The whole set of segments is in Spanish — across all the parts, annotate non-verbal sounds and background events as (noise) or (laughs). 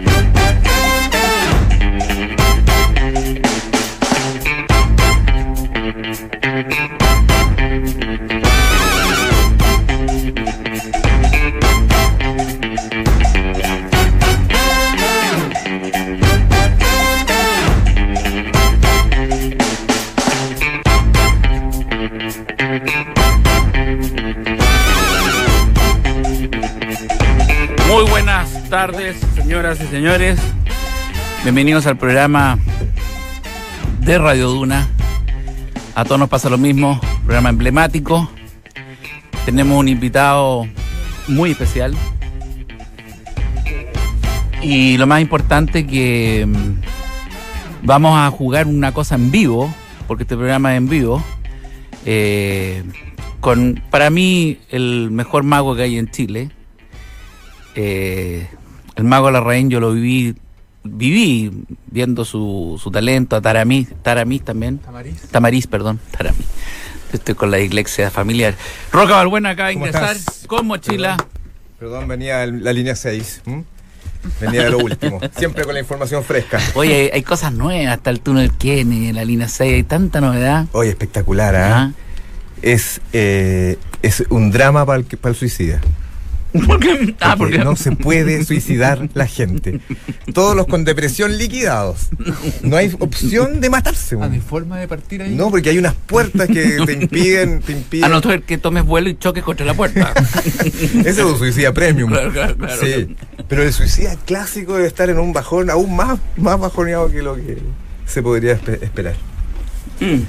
Muy señores. Bienvenidos al programa de Radio Duna. A todos nos pasa lo mismo, programa emblemático. Tenemos un invitado muy especial. Y lo más importante que mm, vamos a jugar una cosa en vivo, porque este programa es en vivo. eh, con, para mí, el mejor mago que hay en Chile. Eh, el mago Larraín yo lo viví, viví viendo su, su talento, a Taramis, Taramis también. Tamariz. Tamariz, perdón, Taramis. Estoy con la iglesia familiar. Roca Balbuena acaba de ¿Cómo ingresar estás? con mochila. Perdón, venía el- la línea 6. ¿m? Venía de lo último. (laughs) Siempre con la información fresca. Oye, hay, hay cosas nuevas, hasta el túnel Kennedy, la línea 6, hay tanta novedad. Oye, espectacular, ¿ah? Es, eh, es un drama para el, que- para el suicida. (laughs) Ah, Porque porque no se puede suicidar la gente. Todos los con depresión liquidados. No hay opción de matarse. Ah, weón. ¿de forma de partir ahí? No, porque hay unas puertas que (laughs) te impiden, te impiden. a no ser que tomes vuelo y choques contra la puerta. (laughs) Ese es un suicida premium. Claro, claro, claro. Sí. Pero el suicida clásico debe estar en un bajón aún más, más bajoneado que lo que se podría espe- esperar. Mm.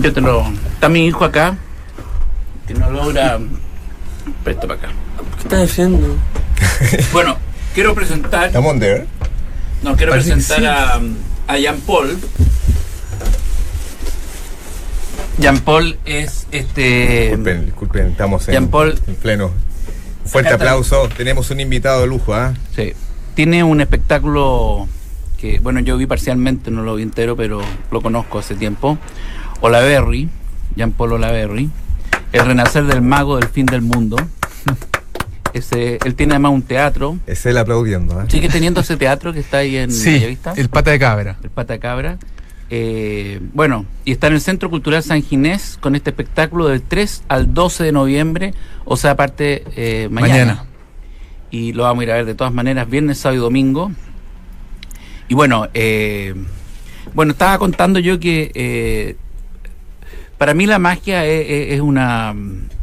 Yo te lo. Está mi hijo acá, que no logra. Presta para acá. ¿Qué estás haciendo? (laughs) Bueno, quiero presentar. Estamos on there. No, quiero Parece presentar sí. a, a Jean Paul. Jean Paul es este. Disculpen, disculpen, estamos en, Jean Paul. en pleno. Un fuerte aplauso. Tenemos un invitado de lujo, ¿ah? Sí. Tiene un espectáculo que, bueno, yo vi parcialmente, no lo vi entero, pero lo conozco hace tiempo. Olaverry, Jean Paul Olaverry. El renacer del mago del fin del mundo. Ese, él tiene además un teatro. Es él aplaudiendo, ¿ah? Sigue teniendo ese teatro que está ahí en Sí, Bellavista. el pata de cabra. el Pata Cabra. Eh, bueno, y está en el Centro Cultural San Ginés con este espectáculo del 3 al 12 de noviembre, o sea, aparte eh, mañana. Mañana. Y lo vamos a ir a ver de todas maneras, viernes, sábado y domingo. Y bueno, eh, bueno, estaba contando yo que eh, para mí la magia es, una.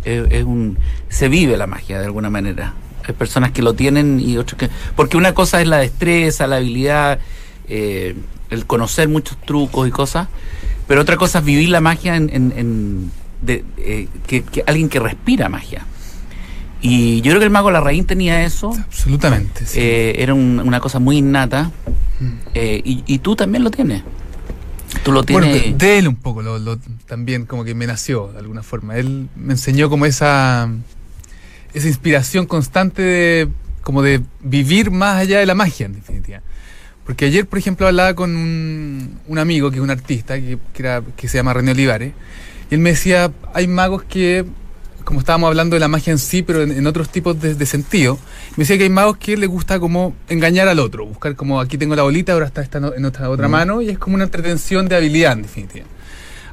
Es, es un. Se vive la magia de alguna manera. Hay personas que lo tienen y otras que. Porque una cosa es la destreza, la habilidad, eh, el conocer muchos trucos y cosas. Pero otra cosa es vivir la magia en. en- en- de, eh, que, que alguien que respira magia. Y yo creo que el mago Larraín tenía eso. Absolutamente. sí. Eh, era un- una cosa muy innata. Mm. eh, y, y tú también lo tienes. Tú lo Bueno, tienes. de él un poco lo, lo- también como que me nació de alguna forma. Él me enseñó como esa esa inspiración constante de como de vivir más allá de la magia en definitiva. Porque ayer, por ejemplo, hablaba con un, un amigo que es un artista que, que era- que se llama René Olivares y él me decía, hay magos que, como estábamos hablando de la magia en sí, pero en, en otros tipos de, de sentido, me decía que hay magos que les gusta como engañar al otro, buscar como aquí tengo la bolita, ahora está esta no- en otra, otra mano, y es como una entretención de habilidad en definitiva.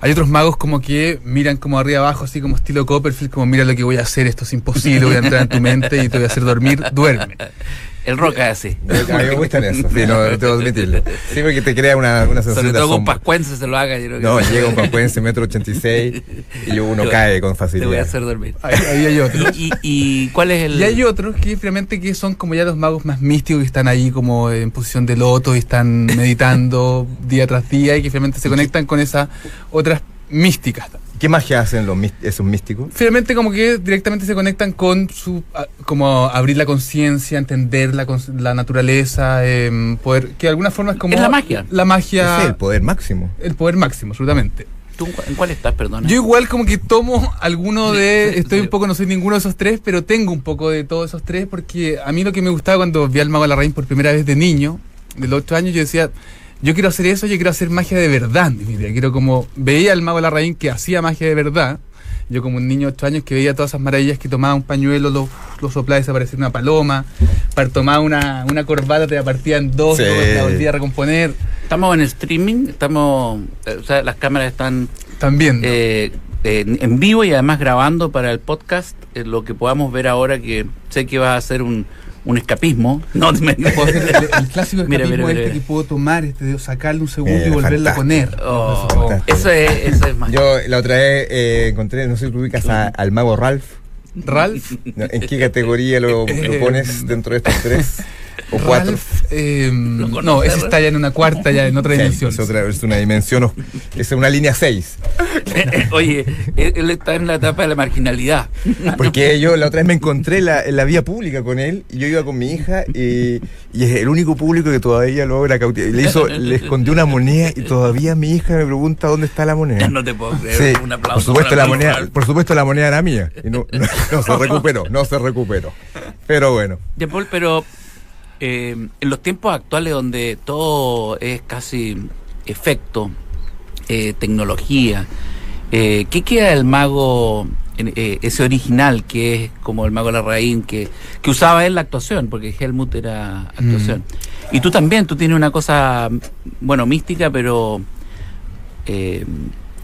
Hay otros magos como que miran como arriba abajo, así como estilo Copperfield, como mira lo que voy a hacer, esto es imposible, voy a entrar en tu mente y te voy a hacer dormir, duerme. (laughs) El roca es así. A mí me gustan eso, sí, no, debo admitirlo. Sí, porque te crea una, una sensación Sobre de todo con. Pascuense se lo haga. Yo creo que No, llega un papuense, metro 86 y uno Te- cae con Te voy a facilidad. hacer dormir. Ahí, ahí hay otros. ¿Y, y, y cuál es el.? Y hay otros que finalmente que son como ya los magos más místicos que están ahí como en posición de loto y están (laughs) meditando día tras día y que finalmente se conectan con esas otras místicas. ¿Qué magia hacen los esos místicos? Finalmente como que directamente se conectan con su como abrir la conciencia, entender la, la naturaleza, em, poder que de alguna forma es como Es la magia. La magia es el poder máximo. el poder máximo, absolutamente. ¿Tú en cuál estás, perdona? Yo igual como que tomo alguno de, estoy un poco, no soy ninguno de esos tres, pero tengo un poco de todos esos tres porque a mí lo que me gustaba cuando vi al Mago de la Raíz por primera vez de niño, de los ocho años, yo decía, yo quiero hacer eso, yo quiero hacer magia de verdad. en. Quiero como, veía al Mago de la Raíz que hacía magia de verdad Yo como un niño de 8 años que veía todas esas maravillas que tomaba un pañuelo, lo, lo soplaba y desaparecía una paloma, para tomar una, una corbata te la partía en dos, Sí. la volvía a recomponer. Estamos en streaming, estamos, eh, o sea, las cámaras están También. eh, en, en vivo y además grabando para el podcast eh, lo que podamos ver ahora que sé que va a ser un, un escapismo. No, (laughs) me- el, el clásico Mira, escapismo mira, este mira. que puedo tomar, este de sacarle un segundo Eh, y volverla a poner. Oh, Oh. eso es, eso es más. Yo la otra vez eh, encontré, no sé si tú ubicas a- al mago Ralph. Ralph. ¿En qué categoría lo, lo (laughs) Eh, pones dentro de estos tres o cuatro? Ralph, eh, conoces, no, ese está ya en una cuarta, ya en otra Sí, dimensión. es, otra, es una dimensión, o- es una línea 6. Oye, él, está en la etapa de la marginalidad. Porque yo la otra vez me encontré la- en la vía pública con él y yo iba con mi hija y, y es el único público que todavía logra cautivar. Le, hizo, le escondió una moneda y todavía mi hija me pregunta dónde está la moneda. No te puedo creer. Sí, un aplauso. por supuesto la Ralph. moneda, por supuesto la moneda era mía y no, no- no se recuperó, no se recuperó. Pero bueno, Ya, Paul, pero eh, en los tiempos actuales donde todo es casi efecto, eh, tecnología, eh, ¿qué queda del mago, ese original que es como el mago Larraín, que, que usaba él la actuación, porque Helmut era actuación? Y tú también, tú tienes una cosa, bueno, mística, pero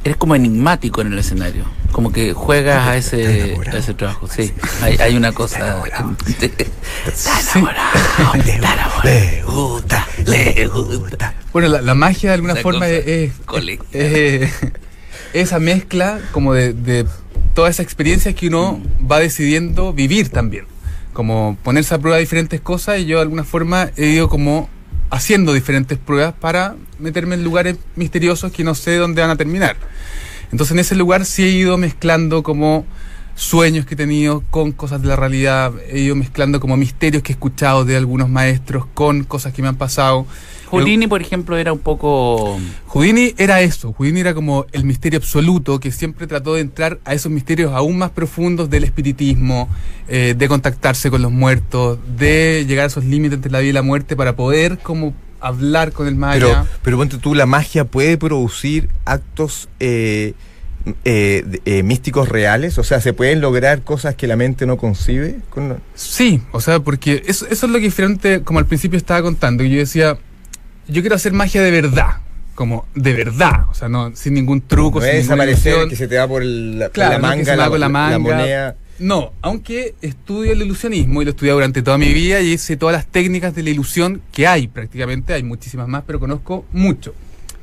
eres como enigmático en el escenario, como que juegas a ese, a ese trabajo, sí. Hay, hay una cosa... Está enamorado, está enamorado. Le gusta, le gusta. Bueno, la, la magia de alguna Esa forma es, es- es- esa mezcla como de, de todas esas experiencias que uno Mm. va decidiendo vivir también. Como ponerse a prueba diferentes cosas y yo de alguna forma he ido como haciendo diferentes pruebas para meterme en lugares misteriosos que no sé dónde van a terminar. Entonces en ese lugar sí he ido mezclando como sueños que he tenido con cosas de la realidad, he ido mezclando como misterios que he escuchado de algunos maestros con cosas que me han pasado. Houdini, por ejemplo, era un poco... Houdini era eso, Houdini era como el misterio absoluto que siempre trató de entrar a esos misterios aún más profundos del espiritismo, eh, de contactarse con los muertos, de llegar a esos límites entre la vida y la muerte para poder como hablar con el más pero, allá. pero ponte tú, la magia puede producir actos eh, eh, eh, místicos reales, o sea, se pueden lograr cosas que la mente no concibe. Con- Sí, o sea, porque eso, eso es lo que finalmente, como al principio estaba contando, yo decía, yo quiero hacer magia de verdad, como de verdad, o sea, no sin ningún truco, no sin desaparecer ilusión. que se te va por, la, por no manga, se va la, la manga. moneda. No, aunque estudio el ilusionismo y lo he estudiado durante toda mi vida y sé todas las técnicas de la ilusión que hay prácticamente, hay muchísimas más, pero conozco mucho.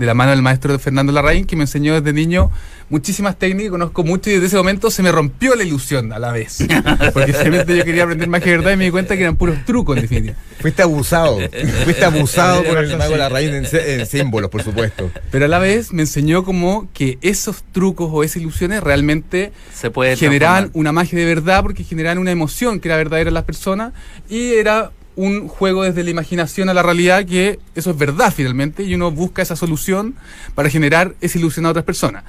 De la mano del maestro Fernando Larraín, que me enseñó desde niño muchísimas técnicas, conozco mucho y desde ese momento se me rompió la ilusión a la vez. (laughs) Porque simplemente yo quería aprender magia de verdad y me di cuenta que eran puros trucos, en definitiva. Fuiste abusado, fuiste abusado (laughs) por el mago de la raíz en, en símbolos, por supuesto. Pero a la vez me enseñó como que esos trucos o esas ilusiones realmente Se puede generaban una magia de verdad porque generaban una emoción que era verdadera en las personas y era un juego desde la imaginación a la realidad que eso es verdad finalmente y uno busca esa solución para generar esa ilusión a otras personas.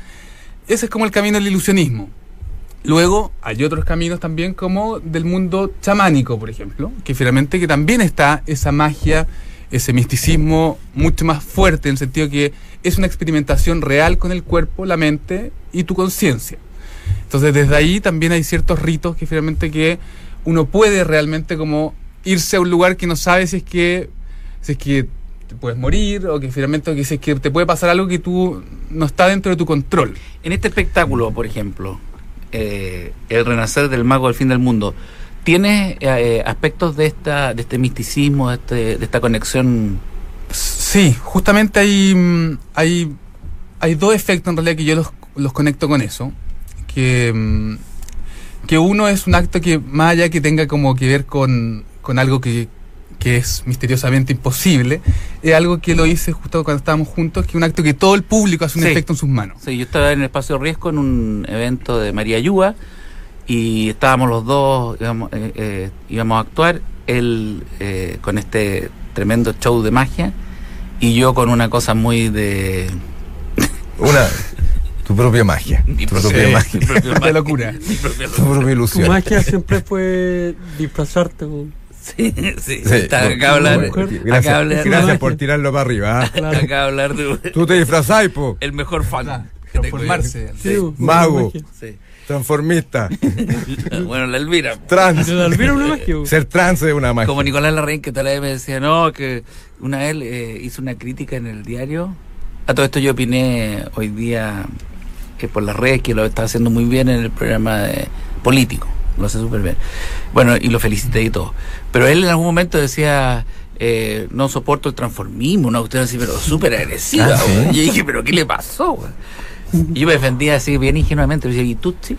Ese es como el camino del ilusionismo. Luego hay otros caminos también como del mundo chamánico, por ejemplo, que finalmente que también está esa magia, ese misticismo mucho más fuerte en el sentido que es una experimentación real con el cuerpo, la mente y tu conciencia. Entonces desde ahí también hay ciertos ritos que finalmente que uno puede realmente como irse a un lugar que no sabe si es que si es que te puedes morir o que finalmente que si es que te puede pasar algo que tú no está dentro de tu control. En este espectáculo, por ejemplo, eh, El renacer del mago del fin del mundo, ¿tienes eh, aspectos de esta de este misticismo, de, este- de esta conexión? Sí, justamente hay, mm, hay, hay dos efectos en realidad que yo los, los conecto con eso. Que, mm, que uno es un acto que más allá que tenga como que ver con, con algo que, que es misteriosamente imposible, es algo que lo hice justo cuando estábamos juntos, que es un acto que todo el público hace un Sí. efecto en sus manos. Sí, yo estaba en el espacio Riesgo en un evento de María Ayúa y estábamos los dos, íbamos, eh, eh, íbamos a actuar, él eh, con este tremendo show de magia y yo con una cosa muy de... (laughs) Una, tu propia magia. mi Tu propia- propia mi magia. propia (laughs) De locura. mi propia Tu propia Tu ilusión. magia siempre fue disfrazarte. con- Sí, sí, Sí, está- acá hablar, Gracias, hablar, gracias por tirarlo para arriba. ¿ah? (laughs) Claro. acá hablar de Tú te disfrazás, po. el mejor fan. Ah, yo. transformarse. Sí, con Mago. Sí. Transformista. (laughs) bueno, la Elvira. Trans. ¿De la Elvira una magia? Ser trans es una magia. Como Nicolás Larraín, que tal vez me decía, no, que una vez eh, hizo una crítica en el diario. A todo esto yo opiné hoy día que por las redes que lo está haciendo muy bien en el programa de político. Lo hace súper bien. Bueno, y lo felicité y todo. Pero él en algún momento decía, eh, no soporto el transformismo, una cuestión así, pero súper agresiva. Ah, ¿sí? güey. Y yo dije, pero ¿qué le pasó? Y yo me defendía así bien ingenuamente. Decía, ¿y tú sí?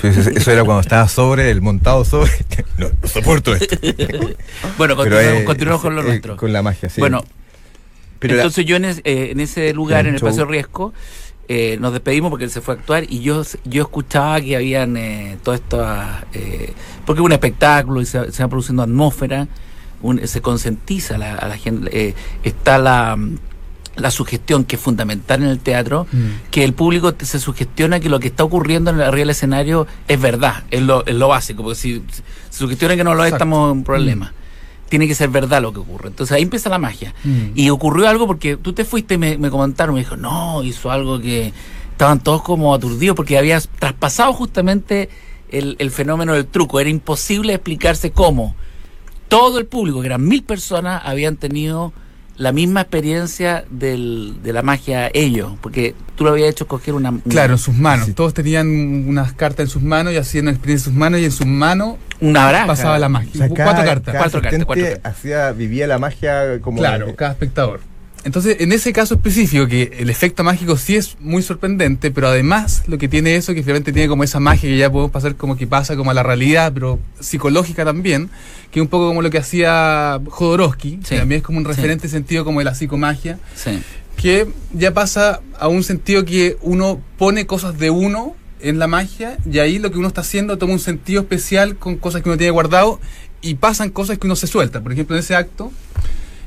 Pues eso, era cuando estaba sobre, el montado sobre. (laughs) No, no soporto esto. (laughs) Bueno, Pero, continuemos, eh, con lo eh, nuestro. Con la magia, sí. Bueno, Pero la- entonces yo en, es- eh, en ese lugar, En en el show. Paseo Riesco, eh, nos despedimos porque él se fue a actuar y yo yo escuchaba que habían eh, todo esto, eh, porque es un espectáculo y se, se va produciendo atmósfera, un- se concientiza la- a la gente, eh, está la, la sugestión que es fundamental en el teatro, Mm. que el público se sugestiona que lo que está ocurriendo en el del escenario es verdad, es lo, es lo básico, porque si si se sugestiona que no lo es, estamos en un problema. Tiene que ser verdad lo que ocurre. Entonces ahí empieza la magia. Mm. Y ocurrió algo porque tú te fuiste y me, me comentaron, me dijo, no, hizo algo que estaban todos como aturdidos porque habías traspasado justamente el, el fenómeno del truco. Era imposible explicarse cómo todo el público, que eran mil personas, habían tenido la misma experiencia del, de la magia ellos, porque tú lo habías hecho coger una... una- Claro, en sus manos. Sí. Todos tenían unas cartas en sus manos y hacían una experiencia en sus manos y en sus manos una baraja. pasaba la magia. O sea, Hubo cada- cuatro cartas. cada Cuatro cartas, cuatro cartas. hacía, vivía la magia como. Claro, cada espectador. Entonces, en ese caso específico, que el efecto mágico sí es muy sorprendente, pero además lo que tiene eso, que finalmente tiene como esa magia que ya podemos pasar como que pasa como a la realidad, pero psicológica también, que es un poco como lo que hacía Jodorowsky, Sí, que también es como un sí. referente sentido como de la psicomagia, Sí. que ya pasa a un sentido que uno pone cosas de uno en la magia y ahí lo que uno está haciendo toma un sentido especial con cosas que uno tiene guardado y pasan cosas que uno se suelta. Por ejemplo, en ese acto,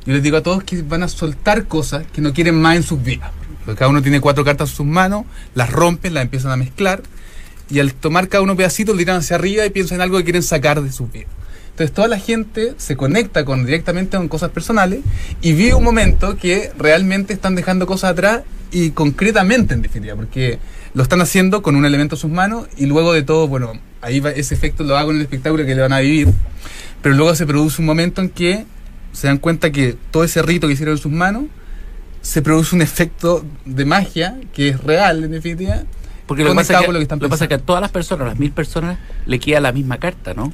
yo les digo a todos que van a soltar cosas que no quieren más en sus vidas. Porque cada uno tiene cuatro cartas en sus manos, las rompen, las empiezan a mezclar y al tomar cada uno pedacitos, lo tiran hacia arriba y piensan en algo que quieren sacar de sus vidas. Entonces toda la gente se conecta con directamente con cosas personales y vive un momento que realmente están dejando cosas atrás y concretamente en definitiva, porque lo están haciendo con un elemento en sus manos y luego de todo, bueno, ahí va, ese efecto lo hago en el espectáculo que le van a vivir, pero luego se produce un momento en que se dan cuenta que todo ese rito que hicieron en sus manos se produce un efecto de magia que es real en definitiva. Porque lo que, pasa es que, lo que están lo que pasa es que a todas las personas, a las mil personas, le queda la misma carta, ¿no?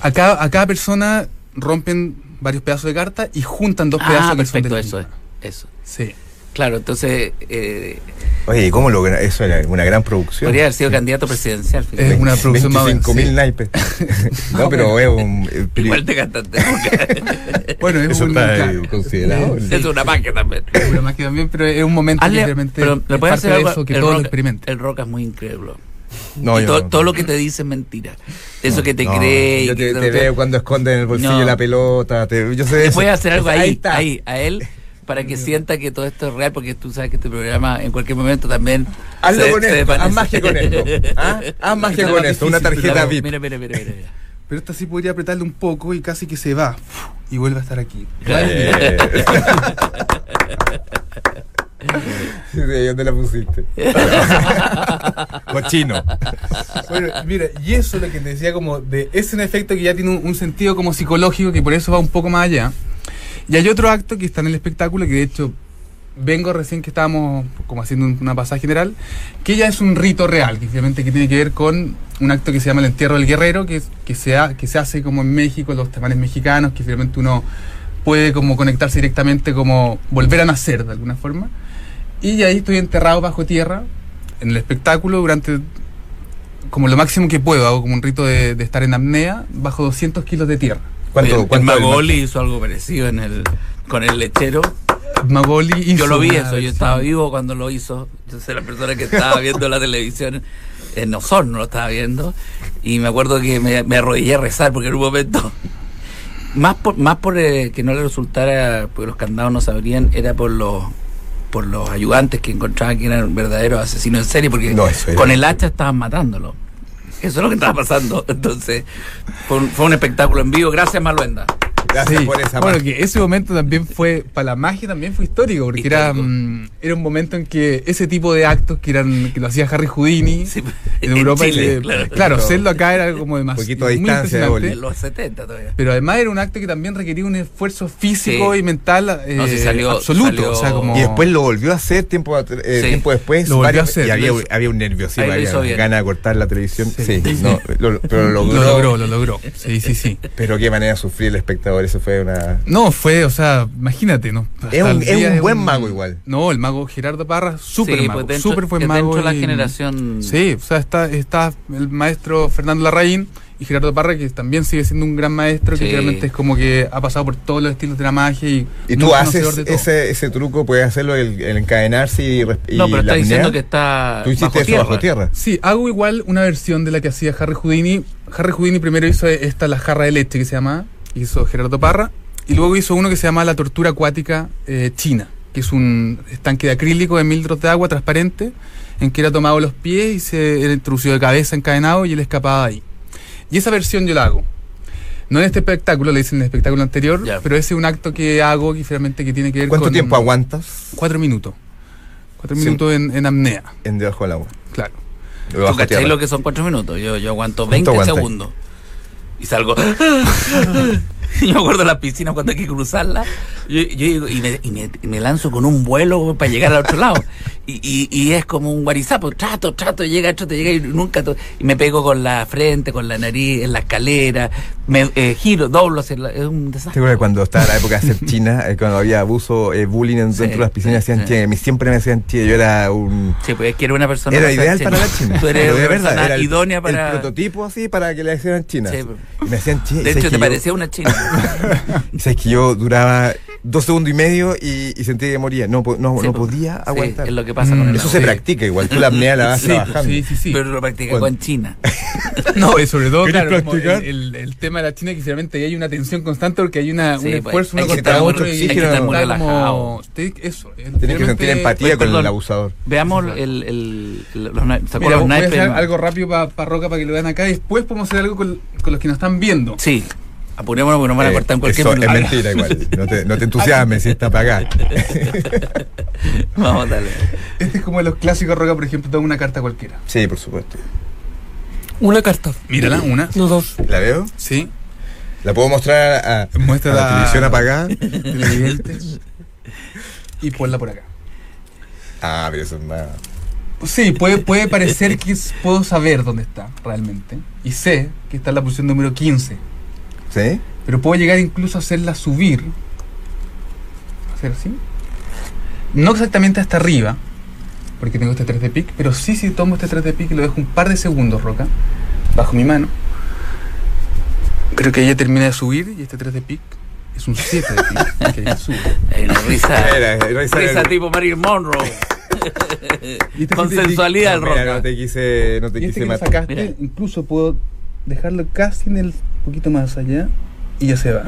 A cada, a cada persona rompen varios pedazos de carta y juntan dos pedazos Ah, que son perfecto, de eso es. Eso. Sí. Claro, entonces eh, Oye, ¿y cómo logra? Eso era una gran producción. podría haber sido candidato presidencial. fíjate. Es una producción más 25 mil sí. naipes. (laughs) no, pero (laughs) es un. eh, Igual te gastaste. (laughs) Bueno, es Eso un, está eh, considerado. Sí. es una magia también. es una magia también, pero es un momento Hazle- que realmente pero le es puedes hacer algo. eso que el todos lo rock- experimenten. El rock es muy incrédulo. No, Y yo todo, no. todo lo que te dice es mentira. Eso que te No, cree. Yo que te, te veo cuando esconde en el bolsillo No. la pelota. Te, yo sé eso. puedes hacer algo ahí, está. ahí, a él, para que sienta que todo esto es real, porque tú sabes que este programa en cualquier momento también. Hazlo se- con se esto, haz magia con esto. ¿ah? (laughs) Haz magia Está con esto, una tarjeta VIP. Mira, mira, mira, mira. Pero esta sí podría apretarle un poco y casi que se va y vuelve a estar aquí. (laughs) Sí, sí, ¿dónde la pusiste? (laughs) Cochino. Bueno, mira, y eso es lo que te decía como de es un efecto que ya tiene un, un sentido como psicológico que por eso va un poco más allá. Y hay otro acto que está en el espectáculo que de hecho vengo recién que estábamos como haciendo un- una pasada general, que ya es un rito real, que finalmente que tiene que ver con un acto que se llama el entierro del guerrero, que, que, se, ha- que se hace como en México, los tamales mexicanos, que finalmente uno puede como conectarse directamente, como volver a nacer de alguna forma. Y ahí estoy enterrado bajo tierra en el espectáculo durante como lo máximo que puedo, hago como un rito de, de estar en apnea bajo 200 kilos de tierra. ¿Cuánto, Magoli hizo algo parecido en el, con el lechero. Magoli hizo Yo lo vi eso, yo estaba vivo cuando lo hizo. Yo soy la persona que estaba viendo la televisión en Osorno, lo estaba viendo. Y me acuerdo que me, me arrodillé a rezar porque en un momento, más por, más por eh, que no le resultara, porque los candados no sabrían, era por los por los ayudantes que encontraban que eran verdaderos asesinos en serie, porque No, con el hacha estaban matándolo. Eso es lo que estaba pasando. Entonces, fue un, espectáculo en vivo. Gracias, Maluenda. Gracias Sí. por esa Bueno, que ese momento también fue, para la magia también fue histórico, porque era, Histórico. mm, era un momento en que ese tipo de actos que eran que lo hacía Harry Houdini Sí, en en Europa, Chile, que- claro. claro, hacerlo acá era como demasiado poquito de muy distancia. De los 70 todavía. Pero además era un acto que también requería un esfuerzo físico Sí. y mental eh, No, sí salió- absoluto. salió- o sea, como... Y después lo volvió a hacer tiempo, eh, Sí. tiempo después. Lo varios- a hacer, y había, lo hizo. había un nerviosismo, había ganas de cortar la televisión. Sí, Sí. no, lo- pero lo logró. Lo logró, lo logró. Sí, sí, sí. Pero qué manera de sufrir el espectador, eso fue una... No, fue, o sea, imagínate, ¿no? Hasta Es un- es un buen mago igual. No, el mago Gerardo Parra, súper Sí, mago, pues dentro- súper buen mago. dentro de la y- generación- Sí, o sea, está, está el maestro Fernando Larraín y Gerardo Parra, que también sigue siendo un gran maestro, Sí. que realmente es como que ha pasado por todos los estilos de la magia y, Y tú haces ese, ese truco, puedes hacerlo, el, el encadenarse y, y No, pero está diciendo que está Tú hiciste eso bajo tierra. Sí, hago igual una versión de la que hacía Harry Houdini. Harry Houdini primero hizo esta, la jarra de leche que se llama, hizo Gerardo Parra, y luego hizo uno que se llama la tortura acuática eh, china, que es un estanque de acrílico de mil litros de agua transparente, en que era tomado los pies y se era introducido de cabeza encadenado y él escapaba de ahí. Y esa versión yo la hago. No en este espectáculo, le hice en el espectáculo anterior, Ya. pero ese es un acto que hago que finalmente que tiene que ver ¿Cuánto con... tiempo aguantas Cuatro minutos. Cuatro Sí. minutos en, en apnea, en debajo del agua? claro. ¿Tú cachai lo que son cuatro minutos? Yo, yo aguanto ¿Cuánto 20 aguantas? segundos. Y salgo. (laughs) yo me acuerdo la piscina cuando hay que cruzarla. Yo, yo digo, y, me, y, me, y me lanzo con un vuelo para llegar al otro lado. Y, y, y es como un guarizapo. Trato, trato, llega, trato, llega y nunca. y me pego con la frente, con la nariz, en la escalera. Me eh, giro, doblo. hacia la- es un ¿Te desastre. acuerdas cuando estaba la época de hacer China, eh, cuando había abuso, eh, bullying en- Sí, dentro de las piscinas, hacían sí. chile, a mí siempre me hacían chile, yo era un... Sí, pues es que era una persona. Era ser ideal china. para la China. Tú eres una persona era el, idónea para. el prototipo así para que le hicieran China. Sí, y me hacían chile. de ¿sabes hecho, que te yo- parecía una china. (laughs) ¿Sabes que yo duraba dos segundos y medio y, y sentía que moría? No, no, Sí, no podía sí, aguantar. es lo que pasa con Mm, el Eso agua. se practica igual, tú la apnea la vas Sí, trabajando. sí, sí, sí. Pero lo practica Bueno. con China. (laughs) No, y sobre todo, ¿Querés claro, como el, practicar? el- el tema de la China que ahí hay una tensión constante porque hay una, Sí, un pues, esfuerzo uno que contra otro mucho y Hay que estar muy relajado. Eso. Tienes que sentir empatía con perdón. el abusador. Veamos el, el, los, na- ¿se Mira, voy a hacer algo rápido para Roca para que lo vean acá y después podemos hacer algo con, con los que nos están viendo. Sí, apurémonos porque nos van a Eh, cortar en cualquier eso es mentira igual. No te, no te entusiasmes si está apagado. (laughs) Vamos, dale. Este es como de los clásicos Roca, por ejemplo, toma una carta cualquiera. Sí, por supuesto. Una carta. Mírala, una. No dos. ¿La veo? Sí. ¿La puedo mostrar a, Muestra a la la- televisión apagada? y ponla por acá. Ah, pero eso es más... Sí, puede, puede parecer que puedo saber dónde está realmente. Y sé que está en la posición número 15. ¿Sí? Pero puedo llegar incluso a hacerla subir. Hacer así. No exactamente hasta arriba, porque tengo este 3 de pick, pero sí si tomo este 3 de pick y lo dejo un par de segundos, Roca, bajo mi mano. Creo que ella termina de subir y este 3 de pick es un 7 de pick. (laughs) que ella sube. Hay una risa. (laughs) Era, era esa- risa tipo Marilyn Monroe. Este Con 7 de pick- sensualidad el Mira, roca. no te quise, no te Y este quise matar. sacaste, incluso puedo dejarlo casi en el poquito más allá y ya se va.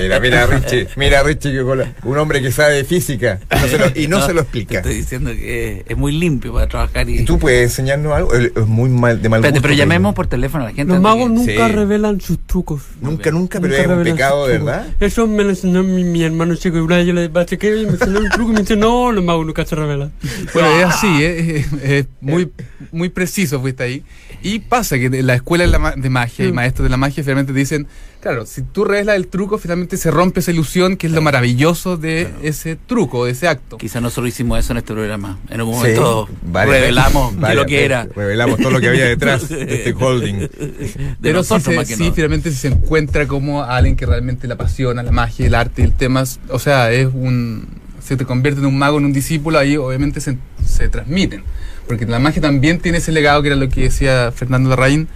Mira, mira Richie, mira Richie, que un hombre que sabe de física no se lo- y no, se lo Te explica. estoy diciendo que es muy limpio para trabajar y. ¿Y tú puedes enseñarnos algo? Es muy mal, de mal Espérate, gusto, pero llamemos por teléfono a la gente. Los magos que- nunca Sí. revelan sus trucos. Nunca, nunca, pero Nunca es un revelan pecado, sus de trucos. verdad. Eso me lo enseñó mi, mi hermano chico. Y una vez yo le machequé y me enseñó un truco y me dice, no, los magos nunca se revelan. Bueno, es así, es, es- es muy, muy preciso fuiste ahí. Y pasa que la escuela de, la ma- de magia y maestros de la magia finalmente te dicen, claro, si tú revelas el truco, finalmente se rompe esa ilusión que es lo maravilloso de ese truco, de ese acto. Quizá nosotros hicimos eso en este programa. En un Sí, momento revelamos varias lo que era. Revelamos todo lo que había detrás de este holding. (laughs) De Pero nosotros sí, más que sí, no. finalmente si se encuentra como alguien que realmente le apasiona la magia, el arte, el tema, o sea, es un se te convierte en un mago, en un discípulo, ahí obviamente se, se transmiten. Porque la magia también tiene ese legado que era lo que decía Fernando Larraín,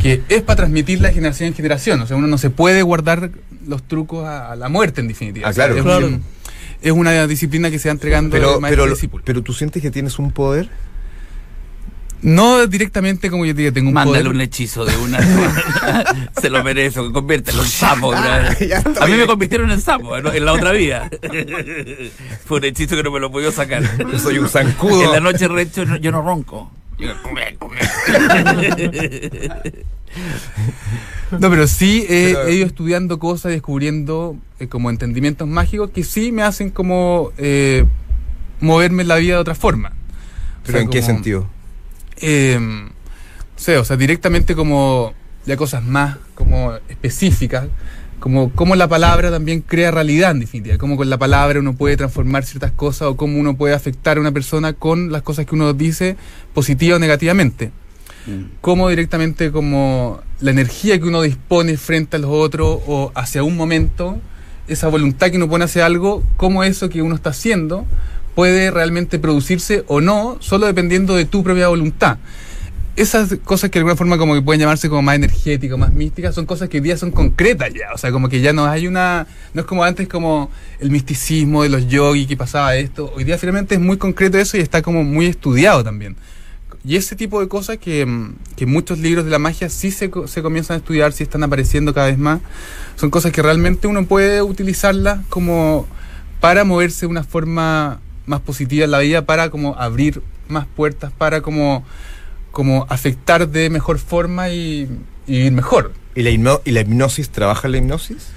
que es para transmitirla de generación en generación. O sea, uno no se puede guardar los trucos a, a la muerte, en definitiva. Ah, O sea, claro. es, Claro. un- es una disciplina que se va entregando de Pero, maestro a pero, discípulo. pero tú sientes que tienes un poder. No directamente como yo te digo, tengo un Mándale poder. un hechizo de una. (laughs) Se lo merece, que conviértelo en sapo. (laughs) Ah. A mí me convirtieron en sapo en en la otra vida. (laughs) Fue un hechizo que no me lo pude sacar. Yo soy un zancudo. En la noche recho no- yo no ronco. (laughs) No, pero sí eh, Pero- he ido estudiando cosas, descubriendo eh, como entendimientos mágicos que sí me hacen como eh, moverme en la vida de otra forma. O ¿Pero sea, en qué sentido? eh, no sé, o sea, directamente como ya cosas más como específicas, como cómo la palabra también crea realidad en definitiva, cómo con la palabra uno puede transformar ciertas cosas o cómo uno puede afectar a una persona con las cosas que uno dice positiva o negativamente Mm. cómo directamente como la energía que uno dispone frente a los otros o hacia un momento, esa voluntad que uno pone hacia algo, cómo eso que uno está haciendo puede realmente producirse o no, solo dependiendo de tu propia voluntad. Esas cosas que de alguna forma como que pueden llamarse como más energéticas, más místicas, son cosas que hoy día son concretas ya. O sea, como que ya no hay una... No es como antes como el misticismo de los yogis que pasaba esto. Hoy día finalmente es muy concreto eso y está como muy estudiado también. Y ese tipo de cosas que, mm, que muchos libros de la magia sí se, se comienzan a estudiar, sí están apareciendo cada vez más, son cosas que realmente uno puede utilizarlas como para moverse de una forma más positiva en la vida, para como abrir más puertas, para como, como afectar de mejor forma y, y vivir mejor. ¿Y la, ¿Y la hipnosis trabaja la hipnosis?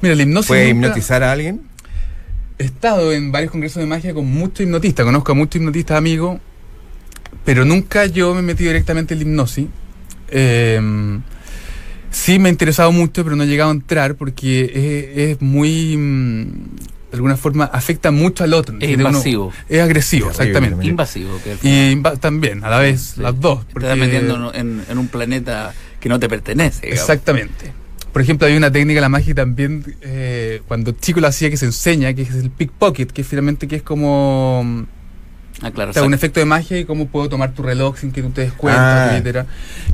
Mira, la hipnosis ¿Puede nunca- hipnotizar a alguien? He estado en varios congresos de magia con muchos hipnotistas, conozco a muchos hipnotistas amigos, pero nunca yo me he metido directamente en la hipnosis. Eh, sí me ha interesado mucho, pero no he llegado a entrar porque es, es muy, mm, de alguna forma, afecta mucho al otro. Es invasivo. es agresivo, Terrible exactamente. Invasivo. Que Y también, a la vez, Sí. las dos. Te porque- estás metiendo en, en un planeta que no te pertenece. digamos. Exactamente. Por ejemplo, hay una técnica de la magia también, eh, cuando chico lo hacía, que se enseña, que es el pickpocket, que finalmente que es como... Ah, claro. O sea, un efecto de magia y cómo puedo tomar tu reloj sin que tú te des cuenta, Ah. etcétera.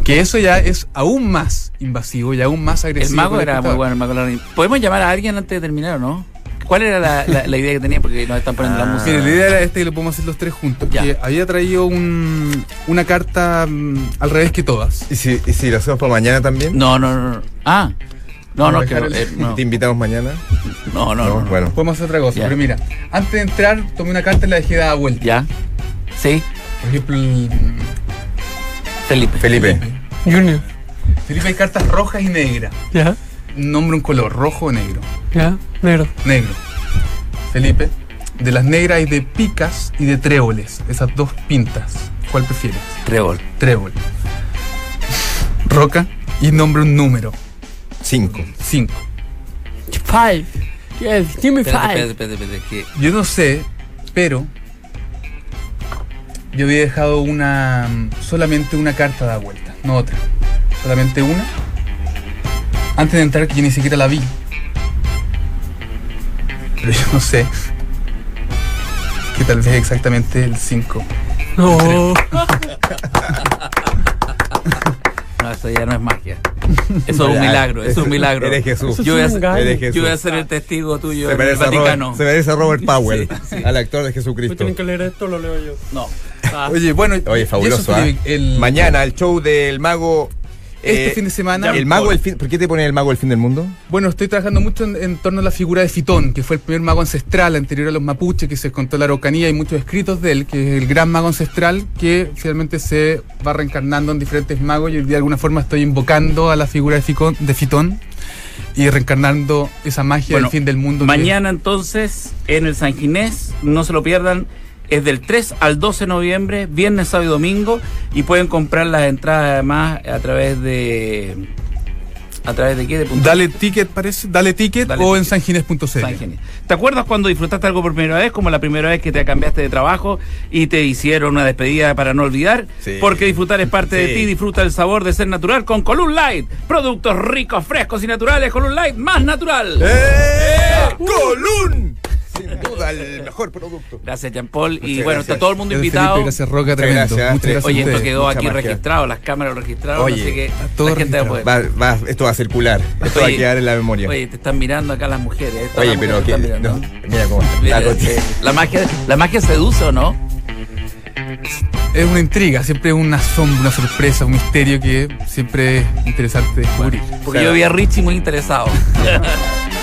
Que eso ya es aún más invasivo y aún más agresivo. El mago era muy bueno. El mago Larry. ¿Podemos llamar a alguien antes de terminar o no? ¿Cuál era la, la- la idea que tenía? Porque nos están poniendo Ah. la música. Mire, la idea era este que lo podemos hacer los tres juntos. Ya. Que había traído un- una carta mm, al revés que todas. ¿Y si, y si lo hacemos para mañana también? No, no, no. no. Ah. No, no, que, eh, no. ¿Te invitamos mañana? no, no, no, no. Bueno. Podemos hacer otra cosa. Ya. Pero mira, antes de entrar, tomé una carta y la dejé dada vuelta. ¿Ya? Sí, Por ejemplo, el- Felipe. Felipe. Junior. Felipe, hay cartas rojas y negras. Ya, Nombre un color, rojo o negro. ya, negro. Negro. Felipe, de las negras hay de picas y de tréboles. Esas dos pintas. ¿Cuál prefieres? Trébol. Trébol. Roca y nombre un número. Cinco. Cinco. Five. Yes, give me five. espérate, espérate, espérate, que Yo no sé, pero yo había dejado una solamente una carta da vuelta, no otra. Solamente una. Antes de entrar que yo ni siquiera la vi. Pero yo no sé. Que tal vez exactamente el 5. No. (laughs) No, eso ya no es magia. Eso es un milagro, eso es un milagro. Eres Jesús. Yo voy, a. Eres Jesús. yo voy a ser el testigo tuyo Se en el Vaticano. Robert, se merece a Robert Powell, Sí, sí. al actor de Jesucristo. tienen que leer esto, lo leo yo. No. Ah, Oye, bueno, Oye, fabuloso, ¿ah? El- Mañana el show del mago. Este eh, fin de semana. El mago del fin. ¿Por qué te pone el mago del fin del mundo? Bueno, estoy trabajando mucho en, en torno a la figura de Fitón, que fue el primer mago ancestral anterior a los mapuches, que se contó en la Araucanía, hay muchos escritos de él, que es el gran mago ancestral, que finalmente se va reencarnando en diferentes magos y hoy día de alguna forma estoy invocando a la figura de, Ficón- de Fitón y reencarnando esa magia Bueno, del fin del mundo. que- Mañana entonces en el San Ginés, no se lo pierdan, es del 3 al 12 de noviembre, viernes, sábado y domingo, y pueden comprar las entradas además a través de... ¿A través de qué? De Dale ticket, parece, dale ticket Dale o en sanginés.cl. San Ginés. ¿Te acuerdas cuando disfrutaste algo por primera vez? Como la primera vez que te cambiaste de trabajo y te hicieron una despedida para no olvidar. Sí. Porque disfrutar es parte de ti. Disfruta el sabor de ser natural con Column Light. Productos ricos, frescos y naturales. Column Light más natural. ¡Eh! ¡Colún! Sin duda, el mejor producto. Gracias, Jean Paul. Y bueno, está todo el mundo Gracias, invitado. Felipe, gracias Roca, Muchas tremendo. gracias, Muchas Tres. gracias Oye, esto quedó Mucha aquí magia. registrado, las cámaras lo registraron, Oye, así que todo la gente va esto va a circular. Esto va a quedar en la memoria. Oye, te están mirando acá las mujeres. eh, Oye, las pero mujeres que. no, mira cómo está. Mira, La eh, la magia, la magia seduce o no? Es una intriga, siempre es una sombra, una sorpresa, un misterio que siempre es interesante descubrir. Porque Claro. yo vi a Richie muy interesado. (laughs)